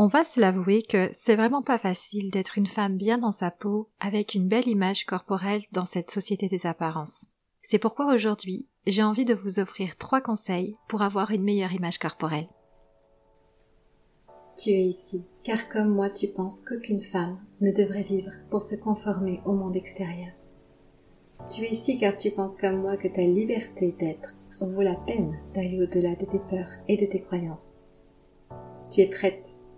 On va se l'avouer que c'est vraiment pas facile d'être une femme bien dans sa peau avec une belle image corporelle dans cette société des apparences. C'est pourquoi aujourd'hui, j'ai envie de vous offrir trois conseils pour avoir une meilleure image corporelle. Tu es ici, car comme moi tu penses qu'aucune femme ne devrait vivre pour se conformer au monde extérieur. Tu es ici car tu penses comme moi que ta liberté d'être vaut la peine d'aller au-delà de tes peurs et de tes croyances. Tu es prête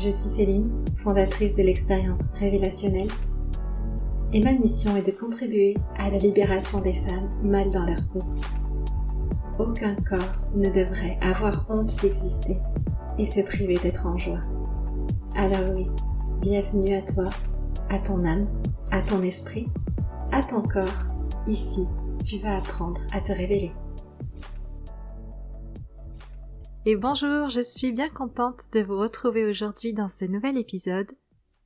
Je suis Céline, fondatrice de l'expérience révélationnelle, et ma mission est de contribuer à la libération des femmes mal dans leur peau. Aucun corps ne devrait avoir honte d'exister et se priver d'être en joie. Alors oui, bienvenue à toi, à ton âme, à ton esprit, à ton corps. Ici, tu vas apprendre à te révéler. Et bonjour, je suis bien contente de vous retrouver aujourd'hui dans ce nouvel épisode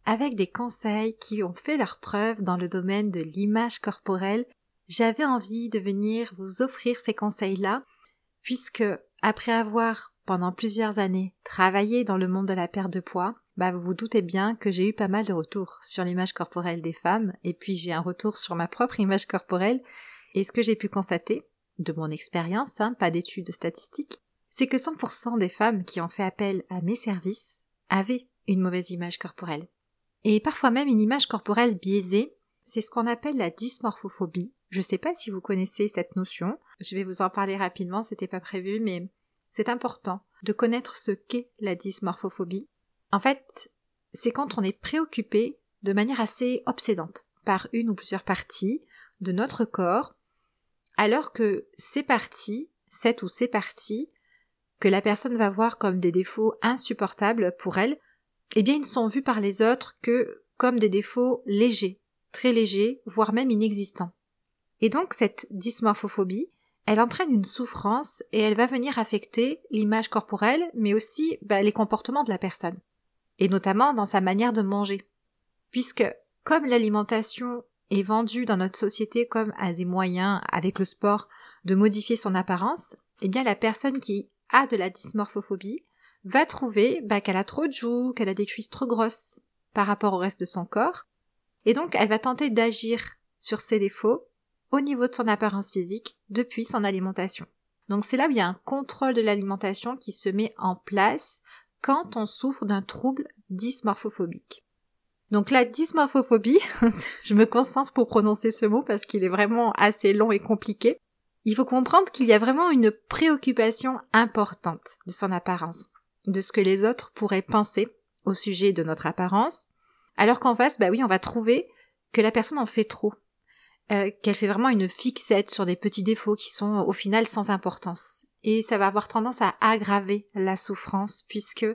avec des conseils qui ont fait leur preuve dans le domaine de l'image corporelle. J'avais envie de venir vous offrir ces conseils-là puisque après avoir pendant plusieurs années travaillé dans le monde de la perte de poids, bah vous vous doutez bien que j'ai eu pas mal de retours sur l'image corporelle des femmes et puis j'ai un retour sur ma propre image corporelle et ce que j'ai pu constater de mon expérience, hein, pas d'études statistiques, c'est que 100% des femmes qui ont fait appel à mes services avaient une mauvaise image corporelle. Et parfois même une image corporelle biaisée, c'est ce qu'on appelle la dysmorphophobie. Je ne sais pas si vous connaissez cette notion, je vais vous en parler rapidement, c'était pas prévu, mais c'est important de connaître ce qu'est la dysmorphophobie. En fait, c'est quand on est préoccupé de manière assez obsédante par une ou plusieurs parties de notre corps, alors que ces parties, cette ou ces parties, que la personne va voir comme des défauts insupportables pour elle, eh bien ils ne sont vus par les autres que comme des défauts légers, très légers, voire même inexistants. Et donc cette dysmorphophobie, elle entraîne une souffrance et elle va venir affecter l'image corporelle, mais aussi bah, les comportements de la personne, et notamment dans sa manière de manger. Puisque comme l'alimentation est vendue dans notre société comme à des moyens, avec le sport, de modifier son apparence, eh bien la personne qui de la dysmorphophobie va trouver bah, qu'elle a trop de joues, qu'elle a des cuisses trop grosses par rapport au reste de son corps, et donc elle va tenter d'agir sur ses défauts au niveau de son apparence physique depuis son alimentation. Donc c'est là où il y a un contrôle de l'alimentation qui se met en place quand on souffre d'un trouble dysmorphophobique. Donc la dysmorphophobie, je me concentre pour prononcer ce mot parce qu'il est vraiment assez long et compliqué il faut comprendre qu'il y a vraiment une préoccupation importante de son apparence, de ce que les autres pourraient penser au sujet de notre apparence, alors qu'en face, bah oui, on va trouver que la personne en fait trop, euh, qu'elle fait vraiment une fixette sur des petits défauts qui sont au final sans importance. Et ça va avoir tendance à aggraver la souffrance puisque,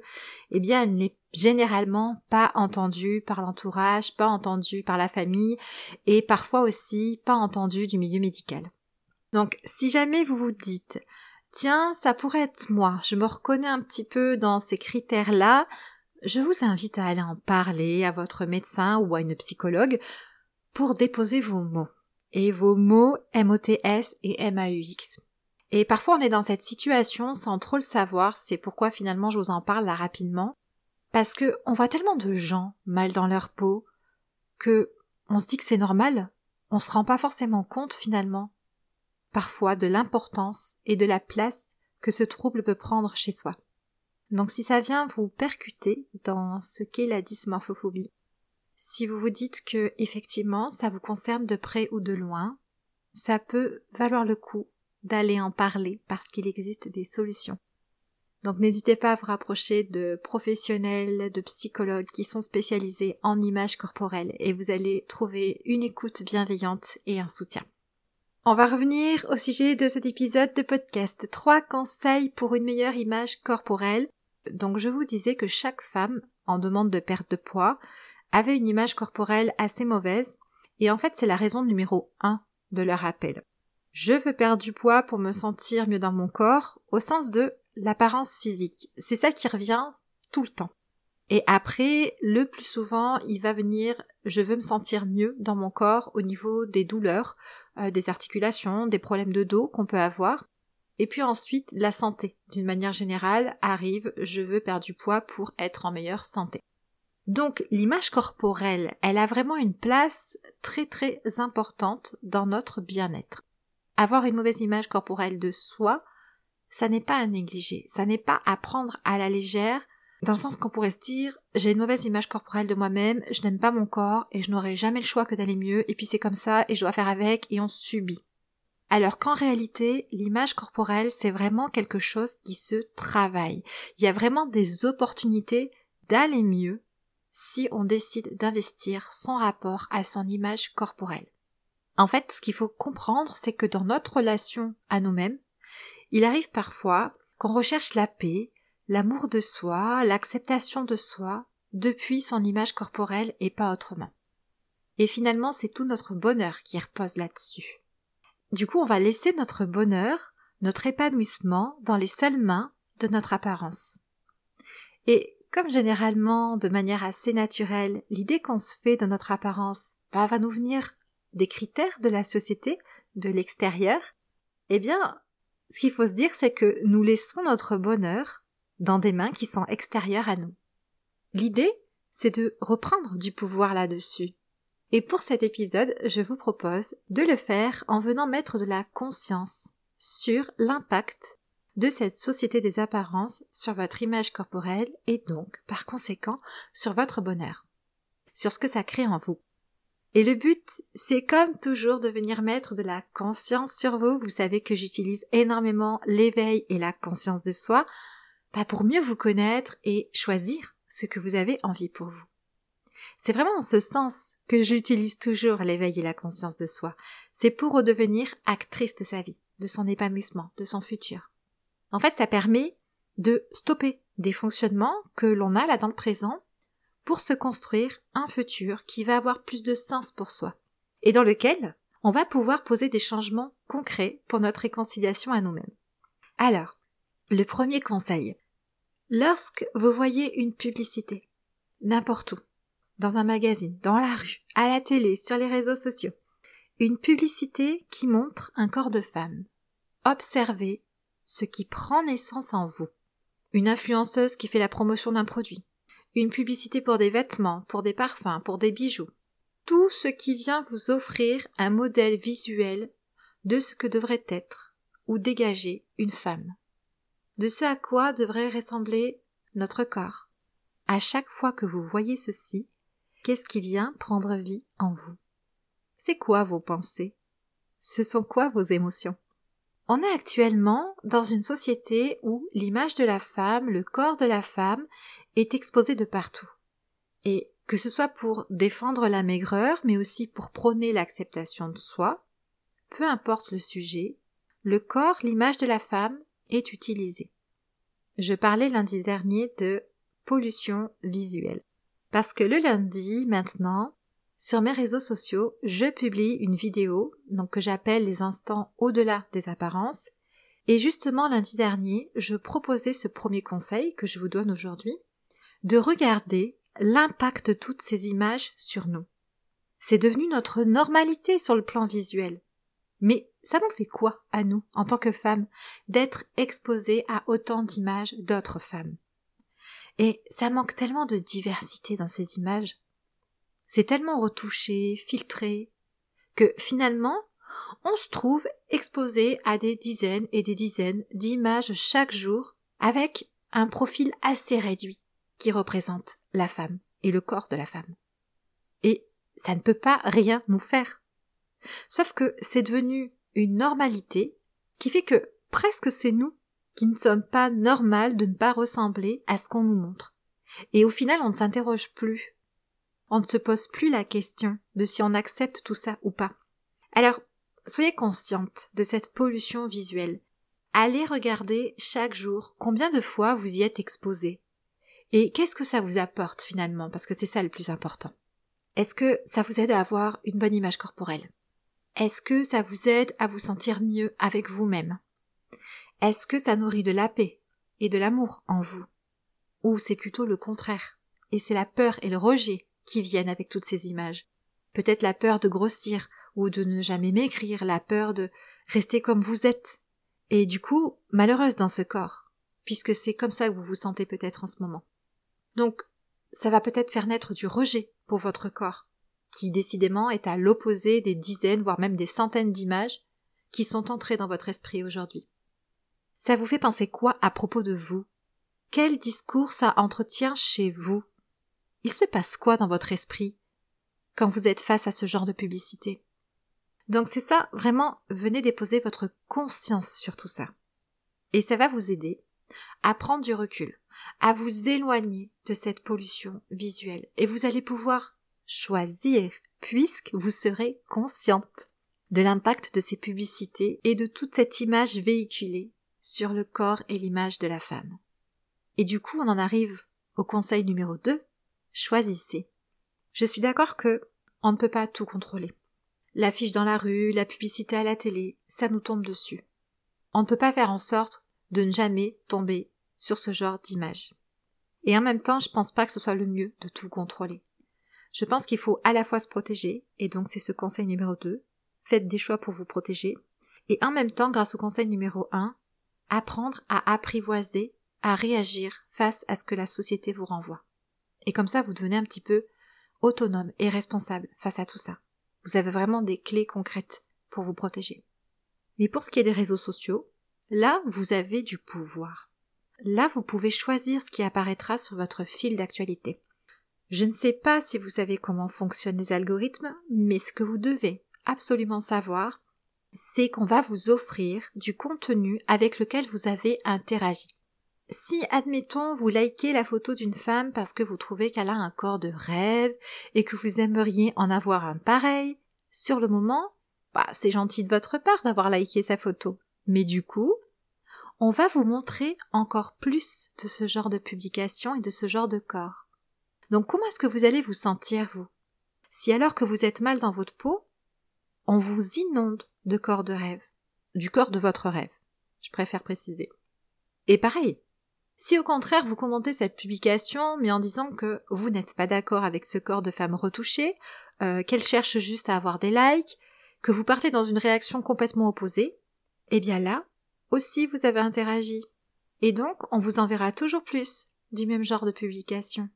eh bien, elle n'est généralement pas entendue par l'entourage, pas entendue par la famille et parfois aussi pas entendue du milieu médical. Donc si jamais vous vous dites tiens, ça pourrait être moi, je me reconnais un petit peu dans ces critères-là, je vous invite à aller en parler à votre médecin ou à une psychologue pour déposer vos mots. Et vos mots M-O-T-S et M-A-U-X. Et parfois on est dans cette situation sans trop le savoir, c'est pourquoi finalement je vous en parle là rapidement. Parce que on voit tellement de gens mal dans leur peau que on se dit que c'est normal, on se rend pas forcément compte finalement parfois de l'importance et de la place que ce trouble peut prendre chez soi. Donc si ça vient vous percuter dans ce qu'est la dysmorphophobie, si vous vous dites que effectivement ça vous concerne de près ou de loin, ça peut valoir le coup d'aller en parler parce qu'il existe des solutions. Donc n'hésitez pas à vous rapprocher de professionnels, de psychologues qui sont spécialisés en images corporelles et vous allez trouver une écoute bienveillante et un soutien. On va revenir au sujet de cet épisode de podcast. Trois conseils pour une meilleure image corporelle. Donc je vous disais que chaque femme en demande de perte de poids avaient une image corporelle assez mauvaise, et en fait c'est la raison numéro un de leur appel. Je veux perdre du poids pour me sentir mieux dans mon corps, au sens de l'apparence physique. C'est ça qui revient tout le temps. Et après, le plus souvent, il va venir je veux me sentir mieux dans mon corps au niveau des douleurs, euh, des articulations, des problèmes de dos qu'on peut avoir. Et puis ensuite, la santé, d'une manière générale, arrive je veux perdre du poids pour être en meilleure santé. Donc l'image corporelle, elle a vraiment une place très très importante dans notre bien-être. Avoir une mauvaise image corporelle de soi, ça n'est pas à négliger, ça n'est pas à prendre à la légère, dans le sens qu'on pourrait se dire, j'ai une mauvaise image corporelle de moi-même, je n'aime pas mon corps et je n'aurai jamais le choix que d'aller mieux et puis c'est comme ça et je dois faire avec et on subit. Alors qu'en réalité, l'image corporelle, c'est vraiment quelque chose qui se travaille. Il y a vraiment des opportunités d'aller mieux si on décide d'investir son rapport à son image corporelle. En fait, ce qu'il faut comprendre, c'est que dans notre relation à nous-mêmes, il arrive parfois qu'on recherche la paix, l'amour de soi, l'acceptation de soi, depuis son image corporelle et pas autrement. Et finalement, c'est tout notre bonheur qui repose là-dessus. Du coup, on va laisser notre bonheur, notre épanouissement dans les seules mains de notre apparence. Et comme généralement, de manière assez naturelle, l'idée qu'on se fait de notre apparence va nous venir des critères de la société, de l'extérieur, eh bien, ce qu'il faut se dire, c'est que nous laissons notre bonheur dans des mains qui sont extérieures à nous. L'idée, c'est de reprendre du pouvoir là-dessus. Et pour cet épisode, je vous propose de le faire en venant mettre de la conscience sur l'impact de cette société des apparences sur votre image corporelle et donc, par conséquent, sur votre bonheur, sur ce que ça crée en vous. Et le but, c'est comme toujours de venir mettre de la conscience sur vous. Vous savez que j'utilise énormément l'éveil et la conscience de soi pas pour mieux vous connaître et choisir ce que vous avez envie pour vous. C'est vraiment en ce sens que j'utilise toujours l'éveil et la conscience de soi. C'est pour redevenir actrice de sa vie, de son épanouissement, de son futur. En fait, ça permet de stopper des fonctionnements que l'on a là dans le présent pour se construire un futur qui va avoir plus de sens pour soi et dans lequel on va pouvoir poser des changements concrets pour notre réconciliation à nous-mêmes. Alors, le premier conseil. Lorsque vous voyez une publicité, n'importe où, dans un magazine, dans la rue, à la télé, sur les réseaux sociaux, une publicité qui montre un corps de femme, observez ce qui prend naissance en vous. Une influenceuse qui fait la promotion d'un produit, une publicité pour des vêtements, pour des parfums, pour des bijoux. Tout ce qui vient vous offrir un modèle visuel de ce que devrait être ou dégager une femme de ce à quoi devrait ressembler notre corps. À chaque fois que vous voyez ceci, qu'est-ce qui vient prendre vie en vous? C'est quoi vos pensées? Ce sont quoi vos émotions? On est actuellement dans une société où l'image de la femme, le corps de la femme est exposé de partout. Et que ce soit pour défendre la maigreur, mais aussi pour prôner l'acceptation de soi, peu importe le sujet, le corps, l'image de la femme, est utilisé. Je parlais lundi dernier de pollution visuelle. Parce que le lundi, maintenant, sur mes réseaux sociaux, je publie une vidéo, donc que j'appelle les instants au-delà des apparences. Et justement, lundi dernier, je proposais ce premier conseil que je vous donne aujourd'hui, de regarder l'impact de toutes ces images sur nous. C'est devenu notre normalité sur le plan visuel. Mais ça nous fait quoi, à nous, en tant que femmes, d'être exposées à autant d'images d'autres femmes? Et ça manque tellement de diversité dans ces images. C'est tellement retouché, filtré, que finalement, on se trouve exposé à des dizaines et des dizaines d'images chaque jour avec un profil assez réduit qui représente la femme et le corps de la femme. Et ça ne peut pas rien nous faire. Sauf que c'est devenu une normalité qui fait que presque c'est nous qui ne sommes pas normales de ne pas ressembler à ce qu'on nous montre. Et au final, on ne s'interroge plus. On ne se pose plus la question de si on accepte tout ça ou pas. Alors, soyez consciente de cette pollution visuelle. Allez regarder chaque jour combien de fois vous y êtes exposé. Et qu'est-ce que ça vous apporte finalement? Parce que c'est ça le plus important. Est-ce que ça vous aide à avoir une bonne image corporelle? Est-ce que ça vous aide à vous sentir mieux avec vous-même? Est-ce que ça nourrit de la paix et de l'amour en vous? Ou c'est plutôt le contraire? Et c'est la peur et le rejet qui viennent avec toutes ces images. Peut-être la peur de grossir ou de ne jamais maigrir, la peur de rester comme vous êtes. Et du coup, malheureuse dans ce corps, puisque c'est comme ça que vous vous sentez peut-être en ce moment. Donc, ça va peut-être faire naître du rejet pour votre corps, qui décidément est à l'opposé des dizaines, voire même des centaines d'images qui sont entrées dans votre esprit aujourd'hui. Ça vous fait penser quoi à propos de vous? Quel discours ça entretient chez vous? Il se passe quoi dans votre esprit quand vous êtes face à ce genre de publicité? Donc c'est ça, vraiment, venez déposer votre conscience sur tout ça. Et ça va vous aider à prendre du recul, à vous éloigner de cette pollution visuelle et vous allez pouvoir choisir puisque vous serez consciente de l'impact de ces publicités et de toute cette image véhiculée sur le corps et l'image de la femme. Et du coup, on en arrive au conseil numéro 2. Choisissez. Je suis d'accord que on ne peut pas tout contrôler. L'affiche dans la rue, la publicité à la télé, ça nous tombe dessus. On ne peut pas faire en sorte de ne jamais tomber sur ce genre d'image. Et en même temps, je pense pas que ce soit le mieux de tout contrôler. Je pense qu'il faut à la fois se protéger, et donc c'est ce conseil numéro 2, faites des choix pour vous protéger, et en même temps, grâce au conseil numéro 1, apprendre à apprivoiser, à réagir face à ce que la société vous renvoie. Et comme ça, vous devenez un petit peu autonome et responsable face à tout ça. Vous avez vraiment des clés concrètes pour vous protéger. Mais pour ce qui est des réseaux sociaux, là, vous avez du pouvoir. Là, vous pouvez choisir ce qui apparaîtra sur votre fil d'actualité. Je ne sais pas si vous savez comment fonctionnent les algorithmes, mais ce que vous devez absolument savoir, c'est qu'on va vous offrir du contenu avec lequel vous avez interagi. Si, admettons, vous likez la photo d'une femme parce que vous trouvez qu'elle a un corps de rêve et que vous aimeriez en avoir un pareil, sur le moment, bah, c'est gentil de votre part d'avoir liké sa photo. Mais du coup, on va vous montrer encore plus de ce genre de publication et de ce genre de corps. Donc comment est-ce que vous allez vous sentir, vous? Si alors que vous êtes mal dans votre peau, on vous inonde de corps de rêve, du corps de votre rêve, je préfère préciser. Et pareil, si au contraire vous commentez cette publication, mais en disant que vous n'êtes pas d'accord avec ce corps de femme retouchée, euh, qu'elle cherche juste à avoir des likes, que vous partez dans une réaction complètement opposée, eh bien là, aussi vous avez interagi. Et donc, on vous enverra toujours plus du même genre de publication.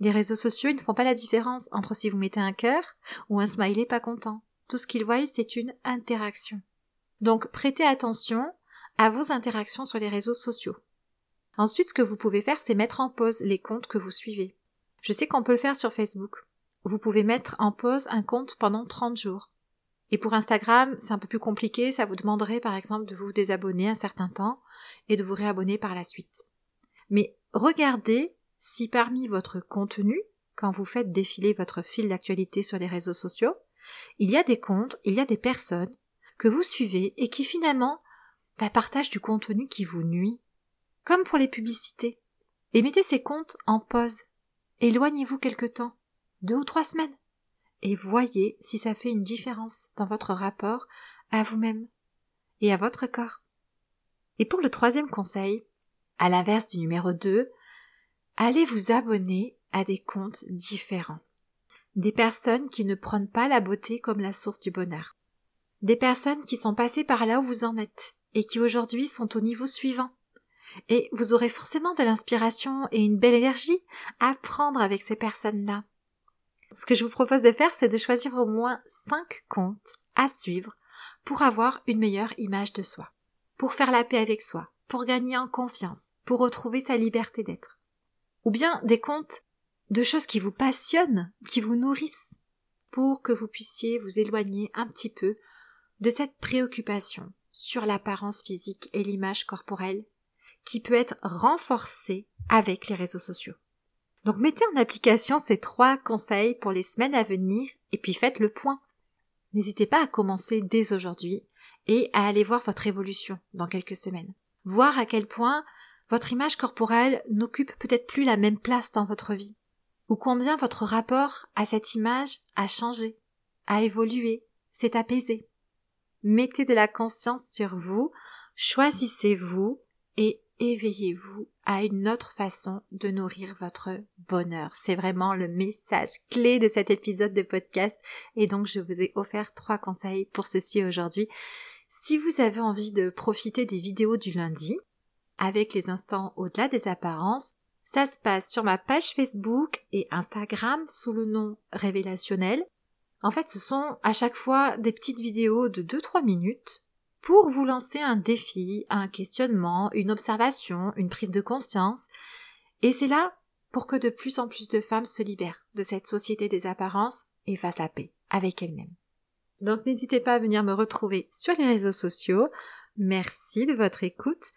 Les réseaux sociaux ne font pas la différence entre si vous mettez un cœur ou un smiley pas content. Tout ce qu'ils voient, c'est une interaction. Donc, prêtez attention à vos interactions sur les réseaux sociaux. Ensuite, ce que vous pouvez faire, c'est mettre en pause les comptes que vous suivez. Je sais qu'on peut le faire sur Facebook. Vous pouvez mettre en pause un compte pendant 30 jours. Et pour Instagram, c'est un peu plus compliqué, ça vous demanderait par exemple de vous désabonner un certain temps et de vous réabonner par la suite. Mais regardez si parmi votre contenu, quand vous faites défiler votre fil d'actualité sur les réseaux sociaux, il y a des comptes, il y a des personnes que vous suivez et qui finalement bah, partagent du contenu qui vous nuit. Comme pour les publicités. Et mettez ces comptes en pause. Éloignez-vous quelque temps. Deux ou trois semaines et voyez si ça fait une différence dans votre rapport à vous-même et à votre corps. Et pour le troisième conseil, à l'inverse du numéro 2, allez vous abonner à des comptes différents. Des personnes qui ne prennent pas la beauté comme la source du bonheur. Des personnes qui sont passées par là où vous en êtes et qui aujourd'hui sont au niveau suivant. Et vous aurez forcément de l'inspiration et une belle énergie à prendre avec ces personnes-là. Ce que je vous propose de faire, c'est de choisir au moins 5 comptes à suivre pour avoir une meilleure image de soi, pour faire la paix avec soi, pour gagner en confiance, pour retrouver sa liberté d'être. Ou bien des comptes de choses qui vous passionnent, qui vous nourrissent, pour que vous puissiez vous éloigner un petit peu de cette préoccupation sur l'apparence physique et l'image corporelle qui peut être renforcée avec les réseaux sociaux. Donc mettez en application ces trois conseils pour les semaines à venir et puis faites le point. N'hésitez pas à commencer dès aujourd'hui et à aller voir votre évolution dans quelques semaines. Voir à quel point votre image corporelle n'occupe peut-être plus la même place dans votre vie, ou combien votre rapport à cette image a changé, a évolué, s'est apaisé. Mettez de la conscience sur vous, choisissez-vous et éveillez-vous à une autre façon de nourrir votre bonheur. C'est vraiment le message clé de cet épisode de podcast et donc je vous ai offert trois conseils pour ceci aujourd'hui. Si vous avez envie de profiter des vidéos du lundi, avec les instants au-delà des apparences, ça se passe sur ma page Facebook et Instagram sous le nom révélationnel. En fait, ce sont à chaque fois des petites vidéos de 2-3 minutes pour vous lancer un défi, un questionnement, une observation, une prise de conscience. Et c'est là pour que de plus en plus de femmes se libèrent de cette société des apparences et fassent la paix avec elles-mêmes. Donc n'hésitez pas à venir me retrouver sur les réseaux sociaux. Merci de votre écoute.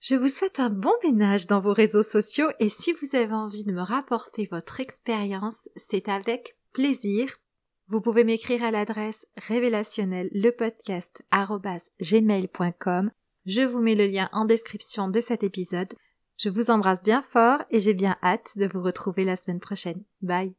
Je vous souhaite un bon ménage dans vos réseaux sociaux et si vous avez envie de me rapporter votre expérience, c'est avec plaisir vous pouvez m'écrire à l'adresse révélationnelle le podcast. Je vous mets le lien en description de cet épisode. Je vous embrasse bien fort et j'ai bien hâte de vous retrouver la semaine prochaine. Bye.